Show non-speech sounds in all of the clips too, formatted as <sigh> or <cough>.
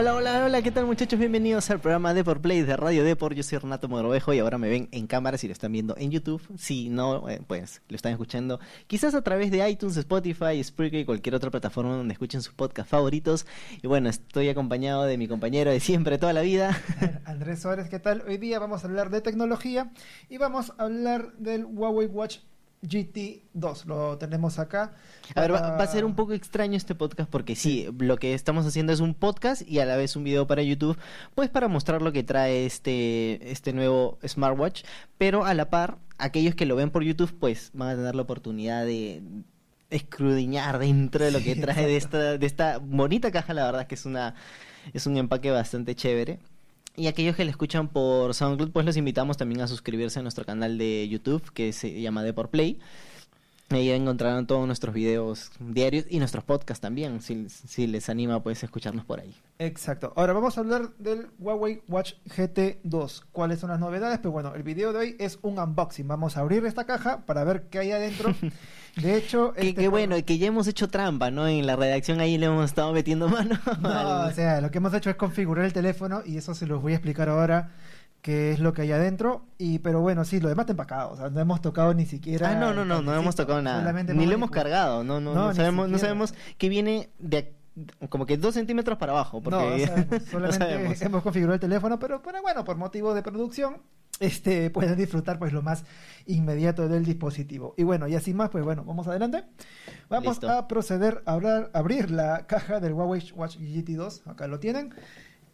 Hola, hola, hola, ¿qué tal muchachos? Bienvenidos al programa de por Play de Radio Depor. Yo soy Renato Morovejo y ahora me ven en cámara si lo están viendo en YouTube. Si no, eh, pues lo están escuchando quizás a través de iTunes, Spotify, Spreaker y cualquier otra plataforma donde escuchen sus podcasts favoritos. Y bueno, estoy acompañado de mi compañero de siempre, toda la vida. <laughs> Andrés Suárez, ¿qué tal? Hoy día vamos a hablar de tecnología y vamos a hablar del Huawei Watch GT2, lo tenemos acá. A ver, va, va, a ser un poco extraño este podcast porque sí, lo que estamos haciendo es un podcast y a la vez un video para YouTube, pues para mostrar lo que trae este, este nuevo smartwatch, pero a la par, aquellos que lo ven por YouTube, pues van a tener la oportunidad de escrudiñar dentro de lo que trae de esta, de esta bonita caja, la verdad que es una es un empaque bastante chévere. Y aquellos que le escuchan por SoundCloud, pues los invitamos también a suscribirse a nuestro canal de YouTube, que se llama The por Play. Ahí encontrarán todos nuestros videos diarios y nuestros podcasts también, si, si, les anima, pues escucharnos por ahí. Exacto. Ahora vamos a hablar del Huawei Watch GT2. ¿Cuáles son las novedades? Pues bueno, el video de hoy es un unboxing. Vamos a abrir esta caja para ver qué hay adentro. <laughs> De hecho, que, este... bueno, que ya hemos hecho trampa, ¿no? En la redacción ahí le hemos estado metiendo mano. No, <laughs> o sea, lo que hemos hecho es configurar el teléfono y eso se los voy a explicar ahora qué es lo que hay adentro. Y pero bueno, sí, lo demás está empacado. O sea, no hemos tocado ni siquiera. Ah, no, no, no, no hemos tocado nada. Ni lo hemos cargado. No, no, no, no sabemos, no sabemos que viene de como que dos centímetros para abajo. Porque no, <laughs> sabemos. solamente sabemos. <laughs> hemos configurado el teléfono, pero, pero bueno, por motivo de producción este, pueden disfrutar pues lo más inmediato del dispositivo. Y bueno, y así más, pues bueno, vamos adelante. Vamos Listo. a proceder a abrir, abrir, la caja del Huawei Watch GT2. Acá lo tienen.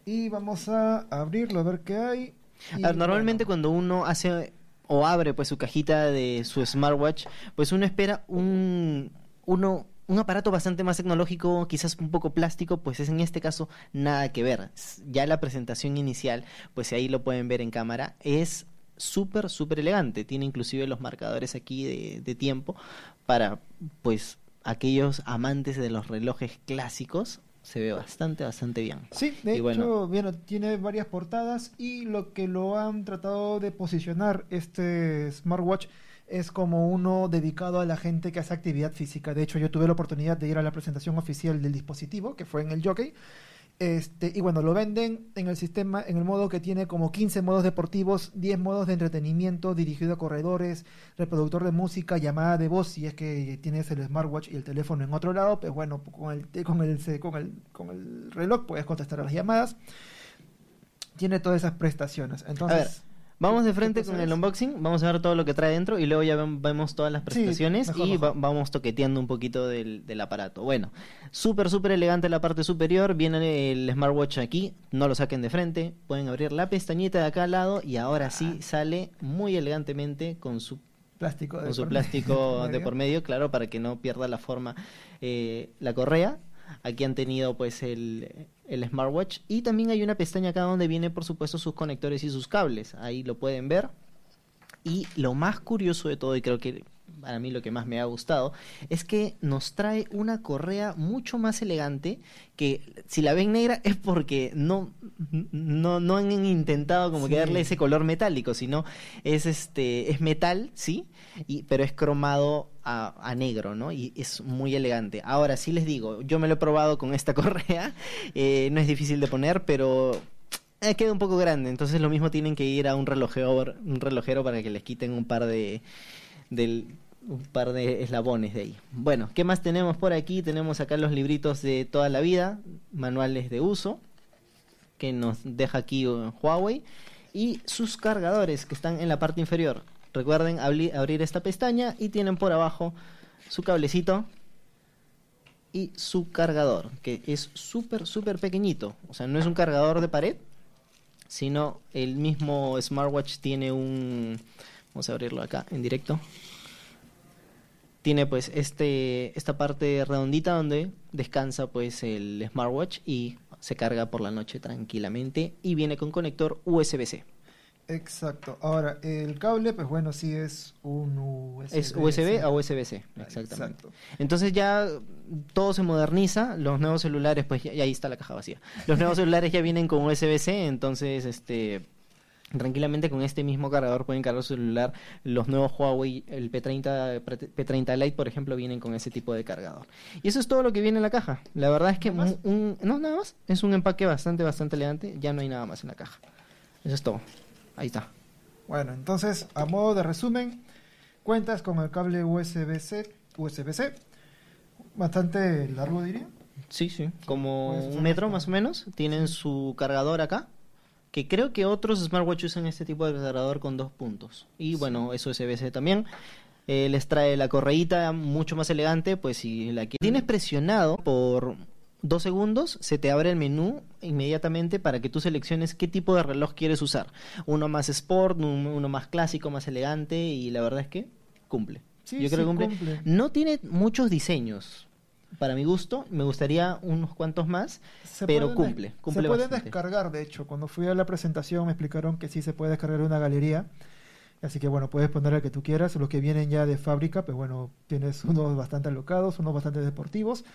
Y vamos a abrirlo a ver qué hay. Ver, normalmente bueno. cuando uno hace o abre pues su cajita de su smartwatch, pues uno espera un uno un aparato bastante más tecnológico, quizás un poco plástico, pues es en este caso nada que ver. Ya la presentación inicial, pues ahí lo pueden ver en cámara, es súper, súper elegante. Tiene inclusive los marcadores aquí de, de, tiempo para, pues, aquellos amantes de los relojes clásicos. Se ve bastante, bastante bien. Sí, de y hecho, bueno, bueno, tiene varias portadas y lo que lo han tratado de posicionar este smartwatch es como uno dedicado a la gente que hace actividad física. De hecho, yo tuve la oportunidad de ir a la presentación oficial del dispositivo, que fue en el Jockey. Este, y bueno, lo venden en el sistema, en el modo que tiene como 15 modos deportivos, 10 modos de entretenimiento dirigido a corredores, reproductor de música, llamada de voz, si es que tienes el smartwatch y el teléfono en otro lado, pues bueno, con el, con el, con el, con el reloj puedes contestar a las llamadas. Tiene todas esas prestaciones. Entonces. Vamos de frente con el unboxing, vamos a ver todo lo que trae dentro y luego ya vemos todas las prestaciones sí, mejor, y mejor. Va vamos toqueteando un poquito del, del aparato. Bueno, súper, súper elegante la parte superior, viene el smartwatch aquí, no lo saquen de frente, pueden abrir la pestañita de acá al lado y ahora sí sale muy elegantemente con su plástico de, con su plástico <laughs> de por medio, claro, para que no pierda la forma eh, la correa. Aquí han tenido pues el, el smartwatch y también hay una pestaña acá donde viene por supuesto sus conectores y sus cables. Ahí lo pueden ver. Y lo más curioso de todo, y creo que para mí lo que más me ha gustado, es que nos trae una correa mucho más elegante que si la ven negra es porque no, no, no han intentado como sí. que darle ese color metálico, sino es este, es metal, sí, y, pero es cromado a, a, negro, ¿no? Y es muy elegante. Ahora sí les digo, yo me lo he probado con esta <laughs> correa, eh, no es difícil de poner, pero eh, queda un poco grande, entonces lo mismo tienen que ir a un relojero, un relojero para que les quiten un par de del un par de eslabones de ahí. Bueno, ¿qué más tenemos por aquí? Tenemos acá los libritos de toda la vida, manuales de uso, que nos deja aquí Huawei, y sus cargadores que están en la parte inferior. Recuerden abrir esta pestaña y tienen por abajo su cablecito y su cargador, que es súper, súper pequeñito. O sea, no es un cargador de pared, sino el mismo smartwatch tiene un... Vamos a abrirlo acá en directo tiene pues este esta parte redondita donde descansa pues el smartwatch y se carga por la noche tranquilamente y viene con conector USB-C. Exacto. Ahora, el cable, pues bueno, sí es un USB. Es USB a USB-C, exactamente. Exacto. Entonces ya todo se moderniza, los nuevos celulares, pues ya, ahí está la caja vacía. Los nuevos <laughs> celulares ya vienen con USB-C, entonces este Tranquilamente con este mismo cargador pueden cargar su celular. Los nuevos Huawei, el P30, P30 Lite, por ejemplo, vienen con ese tipo de cargador. Y eso es todo lo que viene en la caja. La verdad es que un, no nada más. Es un empaque bastante, bastante elegante. Ya no hay nada más en la caja. Eso es todo. Ahí está. Bueno, entonces, a modo de resumen, cuentas con el cable USB-C, USB-C, bastante largo diría. Sí, sí, como un metro más o menos. Tienen su cargador acá, que creo que otros smartwatches usan este tipo de cargador con dos puntos. Y bueno, eso es USB-C también. Eh, les trae la correíta mucho más elegante, pues si la que tienes presionado por dos segundos, se te abre el menú inmediatamente para que tú selecciones qué tipo de reloj quieres usar. Uno más sport, uno más clásico, más elegante y la verdad es que cumple. Yo creo que cumple. No tiene muchos diseños. Para mi gusto, me gustaría unos cuantos más, pero cumple, cumple. Se pueden descargar, de hecho. Cuando fui a la presentación me explicaron que sí se puede descargar una galería. Así que bueno, puedes poner el que tú quieras. Los que vienen ya de fábrica, pues bueno, tienes unos bastante alocados, unos bastante deportivos.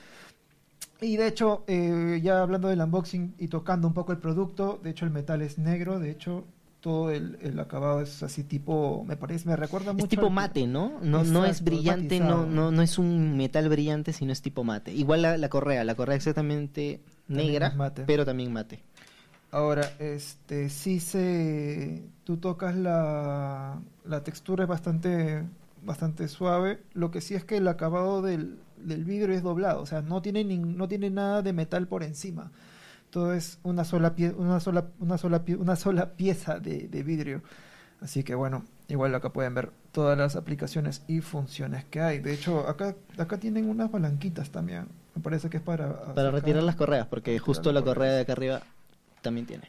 Y de hecho, eh, ya hablando del unboxing y tocando un poco el producto, de hecho el metal es negro, de hecho todo el, acabado es así tipo, me parece, me recuerda mucho. Es tipo mate, ¿no? No, no es brillante, no, no, no es un metal brillante, sino es tipo mate. Igual la, correa, la correa exactamente negra, pero también mate. Ahora, este, sí se, tú tocas la, la textura es bastante, bastante suave. Lo que sí es que el acabado del, del vidrio es doblado, o sea, no tiene, no tiene nada de metal por encima. Todo es una sola, pie una sola, una sola, una sola pieza de, vidrio. Así que bueno, igual acá pueden ver todas las aplicaciones y funciones que hay. De hecho, acá, acá tienen unas palanquitas también. Me parece que es para... Para retirar las correas, porque justo la correa de acá arriba también tiene.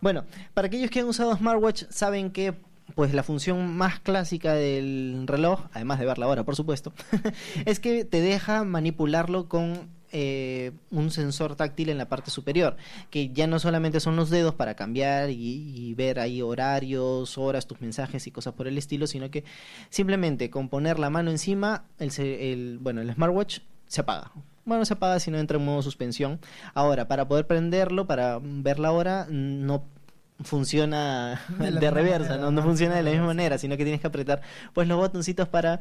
Bueno, para aquellos que han usado smartwatch, saben que pues la función más clásica del reloj, además de ver la hora, por supuesto, <laughs> es que te deja manipularlo con eh, un sensor táctil en la parte superior, que ya no solamente son los dedos para cambiar y, ver ahí horarios, horas, tus mensajes y cosas por el estilo, sino que simplemente con poner la mano encima, el, el bueno, el smartwatch se apaga. Bueno, se apaga si no entra en modo suspensión. Ahora, para poder prenderlo, para ver la hora, no funciona de, reversa, ¿no? no funciona de la misma manera, sino que tienes que apretar pues los botoncitos para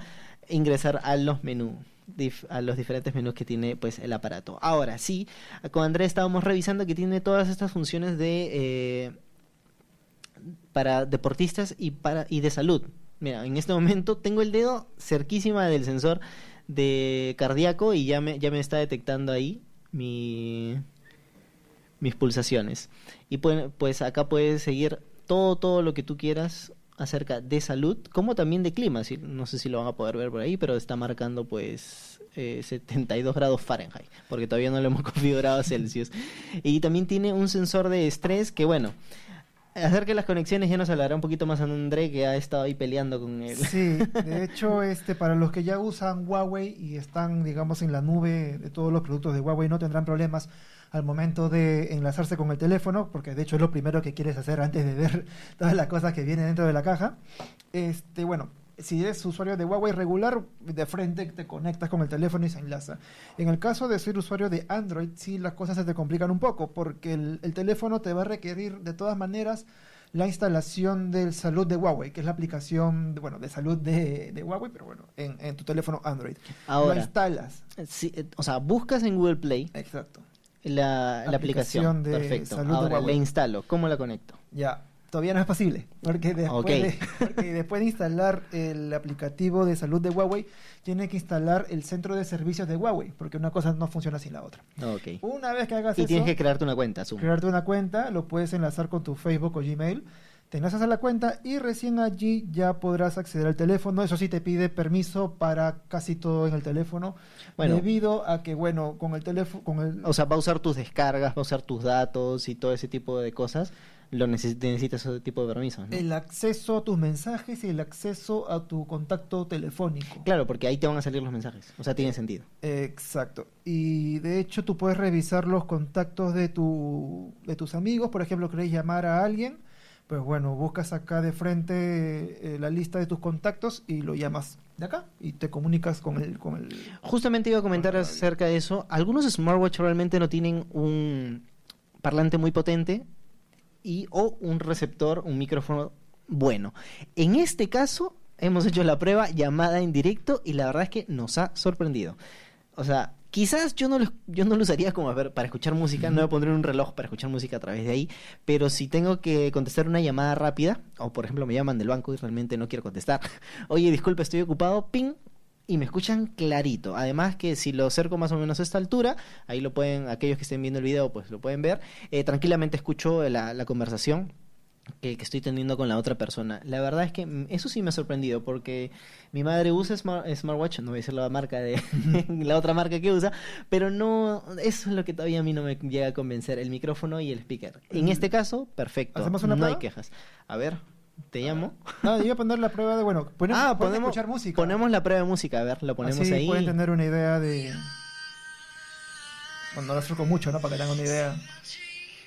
ingresar a los menús a los diferentes menús que tiene pues el aparato. Ahora sí, con Andrés estábamos revisando que tiene todas estas funciones de eh, para deportistas y para y de salud. Mira, en este momento tengo el dedo cerquísima del sensor de cardíaco y ya me ya me está detectando ahí mi mis pulsaciones. Y pues, acá puedes seguir todo, todo lo que tú quieras acerca de salud, como también de clima. No sé si lo van a poder ver por ahí, pero está marcando pues eh, 72 grados Fahrenheit, porque todavía no lo hemos <laughs> configurado a Celsius. Y también tiene un sensor de estrés que, bueno, acerca de las conexiones ya nos hablará un poquito más André, que ha estado ahí peleando con él. Sí, de <laughs> hecho, este, para los que ya usan Huawei y están, digamos, en la nube de todos los productos de Huawei, no tendrán problemas al momento de enlazarse con el teléfono, porque de hecho es lo primero que quieres hacer antes de ver <laughs> todas las cosas que vienen dentro de la caja. Este, bueno, si eres usuario de Huawei regular, de frente te conectas con el teléfono y se enlaza. En el caso de ser usuario de Android, sí las cosas se te complican un poco, porque el, teléfono te va a requerir de todas maneras la instalación del salud de Huawei, que es la aplicación de, bueno, de salud de, Huawei, pero bueno, en, tu teléfono Android. Ahora, lo instalas. Sí, o sea, buscas en Google Play. Exacto la, aplicación. de Perfecto. Ahora la instalo. ¿Cómo la conecto? Ya, todavía no es posible. Porque después, de, <laughs> después de instalar el aplicativo de salud de Huawei, tiene que instalar el centro de servicios de Huawei, porque una cosa no funciona sin la otra. Okay. Una vez que hagas y eso. Y tienes que crearte una cuenta, Crearte una cuenta, lo puedes enlazar con tu Facebook o Gmail te enlazas a la cuenta y recién allí ya podrás acceder al teléfono. Eso sí te pide permiso para casi todo en el teléfono. Bueno, debido a que, bueno, con el teléfono... Con el... O sea, va a usar tus descargas, va a usar tus datos y todo ese tipo de cosas. Lo necesitas ese tipo de permisos. El acceso a tus mensajes y el acceso a tu contacto telefónico. Claro, porque ahí te van a salir los mensajes. O sea, tiene sentido. Exacto. Y de hecho tú puedes revisar los contactos de, tu, de tus amigos. Por ejemplo, querés llamar a alguien pues bueno, buscas acá de frente eh, la lista de tus contactos y lo llamas de acá y te comunicas con el... Con el Justamente iba a comentar acerca de eso. Algunos smartwatch realmente no tienen un parlante muy potente y o un receptor, un micrófono bueno. En este caso, hemos hecho la prueba llamada en directo y la verdad es que nos ha sorprendido. O sea, quizás yo no lo, yo no lo usaría como para escuchar música, no voy a poner un reloj para escuchar música a través de ahí, pero si tengo que contestar una llamada rápida, o por ejemplo me llaman del banco y realmente no quiero contestar, <laughs> oye, disculpe, estoy ocupado, ping, y me escuchan clarito. Además que si lo acerco más o menos a esta altura, ahí lo pueden, aquellos que estén viendo el video, pues lo pueden ver, eh, tranquilamente escucho la, la conversación que, estoy teniendo con la otra persona. La verdad es que eso sí me ha sorprendido porque mi madre usa smartwatch, no voy a decir la marca de <laughs> la otra marca que usa, pero no, eso es lo que todavía a mí no me llega a convencer, el micrófono y el speaker. En mm. este caso, perfecto, ¿Hacemos una no hay quejas. A ver, te llamo. No, iba a poner la prueba de, bueno, ponemos, ah, podemos escuchar música. Ponemos la prueba de música, a ver, lo ponemos Así ahí. pueden tener una idea de... Bueno, no lo acerco mucho, ¿no? Para que tengan una idea.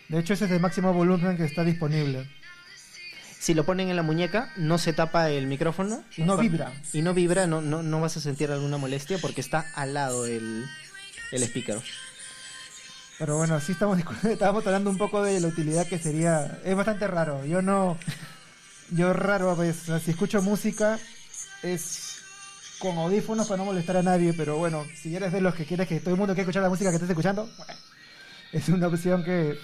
De hecho, ese es el máximo volumen que está disponible si lo ponen en la muñeca, no se tapa el micrófono. No vibra. Y no vibra, no, no, no vas a sentir alguna molestia porque está al lado el, el speaker. Pero bueno, sí estamos, <laughs> estábamos hablando un poco de la utilidad que sería. Es bastante raro. Yo no. Yo raro veces. si escucho música, es con audífonos para no molestar a nadie. Pero bueno, si eres de los que quieres que todo el mundo quiera escuchar la música que estés escuchando, es una opción que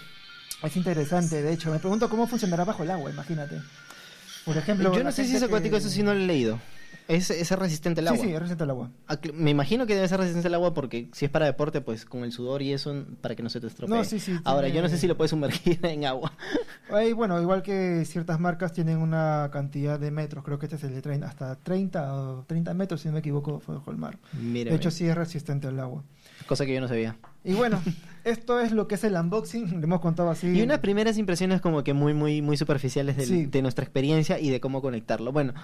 es interesante, de hecho. Me pregunto cómo funcionará bajo el agua, imagínate. Por ejemplo, yo no sé si es acuático, eso sí no lo he leído. ¿Es, ¿Es, resistente al agua? Sí, sí, es resistente al agua. Me imagino que debe ser resistente al agua porque si es para deporte, pues con el sudor y eso, para que no se te estropee. No, sí, sí, Ahora, yo no sé si lo puedes sumergir <laughs> en agua. Ahí, bueno, igual que ciertas marcas tienen una cantidad de metros, creo que este es el de 30, hasta 30 o 30 metros, si no me equivoco, fue bajo el mar. de hecho, sí es resistente al agua. Cosa que yo no sabía. Y bueno, <laughs> esto es lo que es el unboxing, le hemos contado así. Y unas primeras impresiones como que muy, muy, muy superficiales de nuestra experiencia y de cómo conectarlo. Bueno,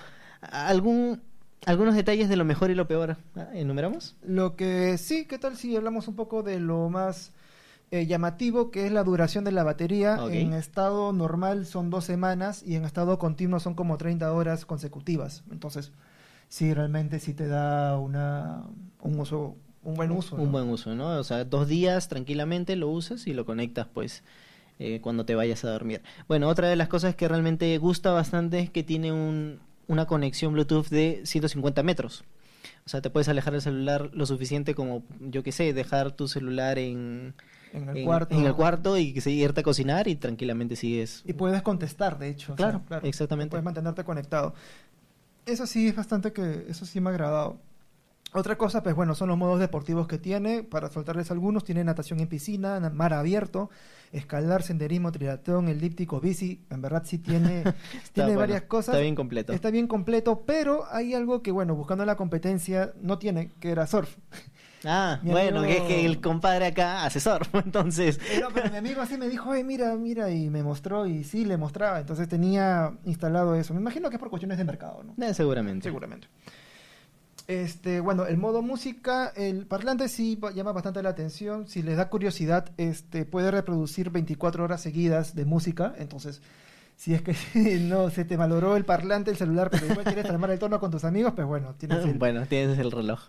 algún algunos detalles de lo mejor y lo peor. Ah, ¿Enumeramos? Lo que sí, ¿qué tal si hablamos un poco de lo más eh, llamativo, que es la duración de la batería? En estado normal son dos semanas y en estado continuo son como 30 horas consecutivas. Entonces, sí, realmente sí te da una, un uso, un buen uso. Un buen uso, ¿no? O sea, dos días tranquilamente lo usas y lo conectas, pues. Eh, cuando te vayas a dormir. Bueno, otra de las cosas que realmente gusta bastante es que tiene un, una conexión Bluetooth de 150 metros. O sea, te puedes alejar el celular lo suficiente como, yo qué sé, dejar tu celular en, en el, cuarto. en el cuarto y seguirte a cocinar y tranquilamente sigues. Y puedes contestar, de hecho. Claro, claro. exactamente. Puedes mantenerte conectado. Eso sí es bastante que, eso sí me ha agradado. Otra cosa, pues bueno, son los modos deportivos que tiene. Para soltarles algunos, tiene natación en piscina, mar abierto, escalar, senderismo, triatlón, elíptico, bici. En verdad sí tiene, <laughs> tiene varias cosas. Está bien completo. Está bien completo, pero hay algo que, bueno, buscando la competencia, no tiene, que era surf. <laughs> Ah, bueno, que es que el compadre acá hace surf, <laughs> entonces... Pero, pero mi amigo así me dijo, oye, mira, mira, y me mostró, y sí, le mostraba. Entonces tenía instalado eso. Me imagino que es por cuestiones de mercado, ¿no? Eh, seguramente. Seguramente. Este, bueno, el modo música, el parlante sí llama bastante la atención. Si les da curiosidad, este, puede reproducir 24 horas seguidas de música. Entonces, si es que <laughs> no se te maloró el parlante, el celular, pero igual quieres armar el tono con tus amigos, pues bueno, tienes <laughs> el, bueno, tienes el reloj.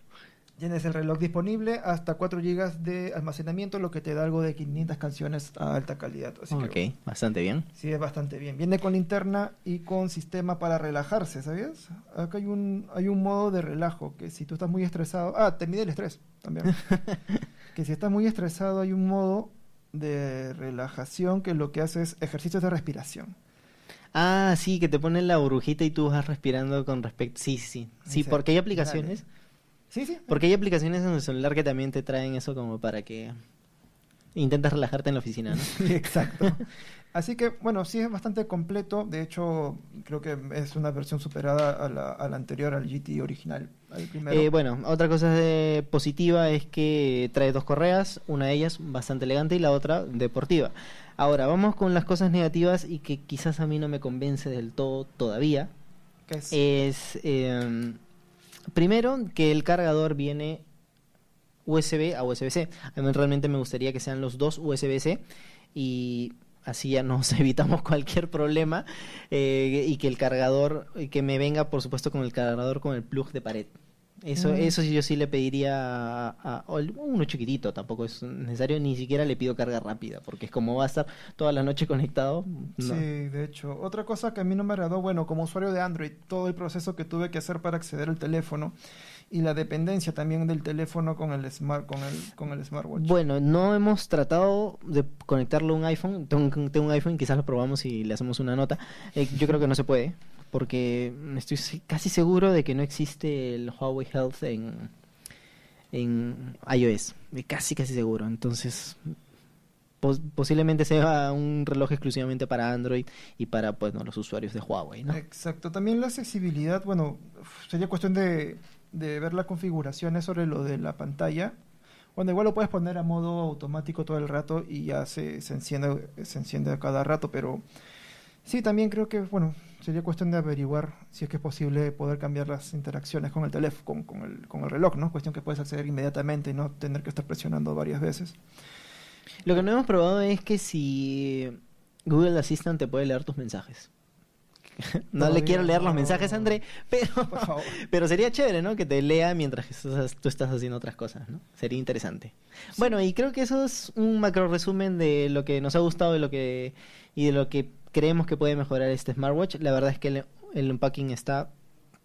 Tienes el reloj disponible hasta 4 GB de almacenamiento, lo que te da algo de 500 canciones a alta calidad. Así ok, bastante bien. Sí, es bastante bien. Viene con linterna y con sistema para relajarse, ¿sabías? Acá hay un, hay un modo de relajo que si tú estás muy estresado... Ah, te mide el estrés también. <laughs> que si estás muy estresado hay un modo de relajación que lo que hace es ejercicios de respiración. Ah, sí, que te ponen la burbujita y tú vas respirando con respecto... Sí, sí, sí. porque hay aplicaciones... Sí, sí. Porque hay aplicaciones en el celular que también te traen eso como para que intentas relajarte en la oficina, ¿no? <laughs> Exacto. Así que, bueno, sí es bastante completo. De hecho, creo que es una versión superada a la, anterior, al GT original. Eh, bueno, otra cosa de positiva es que trae dos correas, una de ellas bastante elegante y la otra deportiva. Ahora, vamos con las cosas negativas y que quizás a mí no me convence del todo todavía. ¿Qué es? Es em, Primero, que el cargador viene USB a USB-C. A mí realmente me gustaría que sean los dos USB-C y así ya nos <laughs> evitamos cualquier problema eh, y que el cargador, que me venga por supuesto con el cargador con el plug de pared. Eso, Mm. eso sí yo sí le pediría a, uno chiquitito, tampoco es necesario, ni siquiera le pido carga rápida, porque es como va a estar toda la noche <laughs> conectado. no. Sí, de hecho. Otra cosa que a mí no me agradó, bueno, como usuario de Android, todo el proceso que tuve que hacer para acceder al teléfono y la dependencia también del teléfono con el smart con el con el smartwatch. Bueno, no hemos tratado de conectarlo a un iPhone. Tengo, un- tengo un iPhone, quizás lo probamos y le hacemos una nota. Eh, yo creo que no se puede, porque estoy casi seguro de que no existe el Huawei Health en, en iOS. Casi, casi seguro. Entonces, pos- posiblemente sea un reloj exclusivamente para Android y para pues no, los usuarios de Huawei, ¿no? Exacto. También la accesibilidad, bueno, sería cuestión de, de ver las configuraciones sobre lo de la pantalla. Bueno, igual lo puedes poner a modo automático todo el rato y ya se, se enciende se enciende a cada rato, pero sí, también creo que, bueno, sería cuestión de averiguar si es que es posible poder cambiar las interacciones con el teléfono, con, con el, con el reloj, ¿no? Cuestión que puedes acceder inmediatamente y no tener que estar presionando varias veces. Lo que no hemos probado es que si Google Assistant te puede leer tus mensajes. <laughs> no le quiero leer los mensajes, André, pero, <laughs> pero sería chévere, ¿no? Que te lea mientras que estás- tú estás haciendo otras cosas, ¿no? Sería interesante. Bueno, y creo que eso es un macro resumen de lo que nos ha gustado de lo que, y de lo que creemos que puede mejorar este smartwatch. La verdad es que el, el unpacking está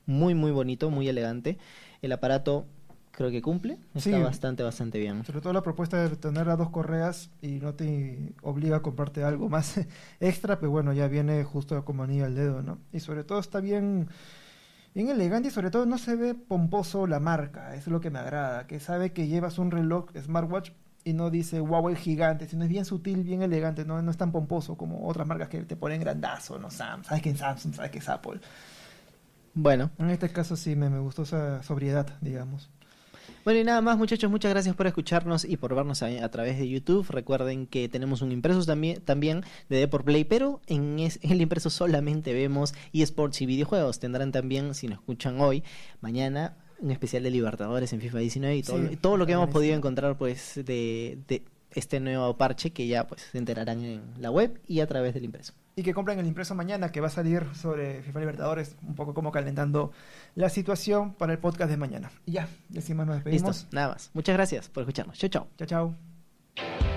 muy, muy bonito, muy elegante. El aparato creo que cumple, está Sí. bastante, bastante bien. Sobre todo la propuesta de tener las dos correas y no te obliga a comprarte algo más <laughs> extra, pero bueno, ya viene justo como anillo al dedo, ¿no? Y sobre todo está bien, bien elegante y sobre todo no se ve pomposo la marca, es lo que me agrada, que sabe que llevas un reloj smartwatch y no dice Huawei gigante, sino es bien sutil, bien elegante, no, no es tan pomposo como otras marcas que te ponen grandazo, ¿no? Sam, sabes que es Samsung, sabes que es Apple. Bueno, En este caso sí me, me gustó esa sobriedad, digamos. Bueno, y nada más, muchachos, muchas gracias por escucharnos y por vernos a, a través de YouTube. Recuerden que tenemos un impreso también, también de Deport Play, pero en, es- en el impreso solamente vemos eSports y videojuegos. Tendrán también, si nos escuchan hoy, mañana, un especial de Libertadores en FIFA 19 y todo, Sí, y todo lo que hemos podido encontrar pues de, de este nuevo parche que ya pues se enterarán en la web y a través del impreso. Y que compren el impreso mañana, que va a salir sobre FIFA Libertadores, un poco como calentando la situación para el podcast de mañana. Y ya, decimos nos despedimos. Listo, nada más. Muchas gracias por escucharnos. Chau, chau. Chao, chao.